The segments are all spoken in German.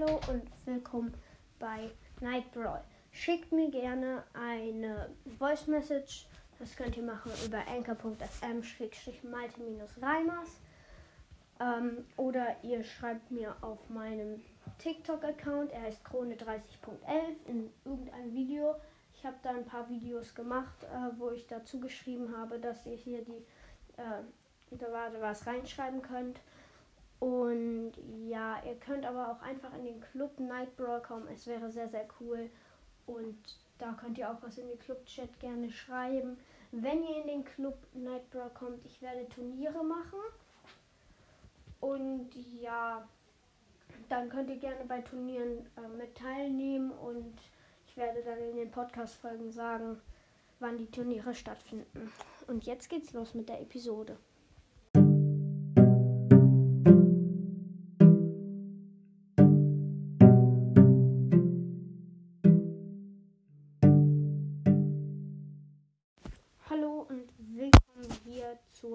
Hallo und willkommen bei Night Brawl. Schickt mir gerne eine Voice Message. Das könnt ihr machen über anchor.fm-malte-reimers. Ähm, oder ihr schreibt mir auf meinem TikTok-Account, er heißt Krone30.11, in irgendeinem Video. Ich habe da ein paar Videos gemacht, äh, wo ich dazu geschrieben habe, dass ihr hier die äh, da was reinschreiben könnt. Und ja, ihr könnt aber auch einfach in den Club Night Brawl kommen. Es wäre sehr, sehr cool. Und da könnt ihr auch was in den Club-Chat gerne schreiben. Wenn ihr in den Club Night Brawl kommt, ich werde Turniere machen. Und ja, dann könnt ihr gerne bei Turnieren äh, mit teilnehmen. Und ich werde dann in den Podcast-Folgen sagen, wann die Turniere stattfinden. Und jetzt geht's los mit der Episode.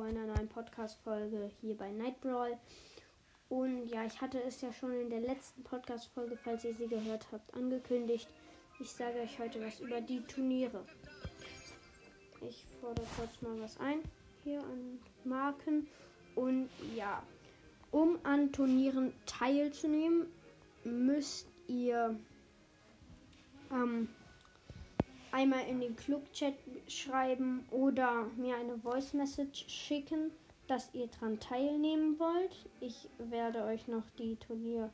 Einer neuen Podcast-Folge hier bei Night Brawl. Und ja, ich hatte es ja schon in der letzten Podcast-Folge, falls ihr sie gehört habt, angekündigt. Ich sage euch heute was über die Turniere. Ich fordere kurz mal was ein hier an Marken. Und ja, um an Turnieren teilzunehmen, müsst ihr ähm, einmal in den Club-Chat schreiben oder mir eine Voice-Message schicken, dass ihr dran teilnehmen wollt. Ich werde euch noch die Turnier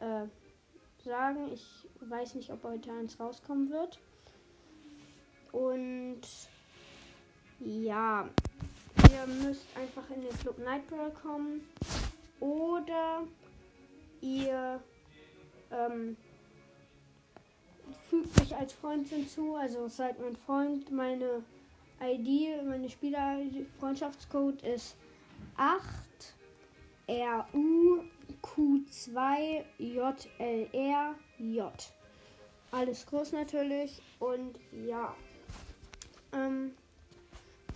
äh, sagen. Ich weiß nicht, ob heute eins rauskommen wird. Und ja, ihr müsst einfach in den Club Nightbrawl kommen. Oder ihr ähm, mich als Freund hinzu, also seid mein Freund. Meine ID, meine Spieler-Freundschaftscode ist 8 RUQ2 JLR Alles groß natürlich und ja. Ähm,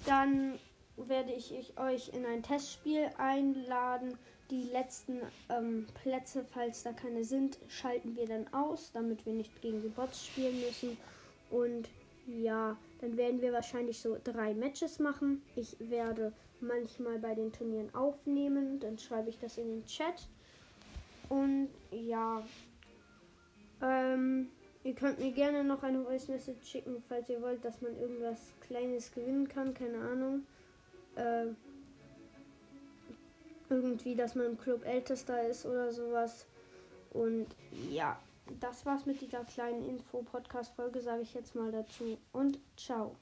dann werde ich euch in ein Testspiel einladen. Die letzten ähm, Plätze, falls da keine sind, schalten wir dann aus, damit wir nicht gegen die Bots spielen müssen. Und ja, dann werden wir wahrscheinlich so drei Matches machen. Ich werde manchmal bei den Turnieren aufnehmen, dann schreibe ich das in den Chat. Und ja, ähm, ihr könnt mir gerne noch eine Voice Message schicken, falls ihr wollt, dass man irgendwas Kleines gewinnen kann, keine Ahnung. Äh, irgendwie, dass man im Club ältester ist oder sowas. Und ja, das war's mit dieser kleinen Info-Podcast-Folge, sage ich jetzt mal dazu. Und ciao.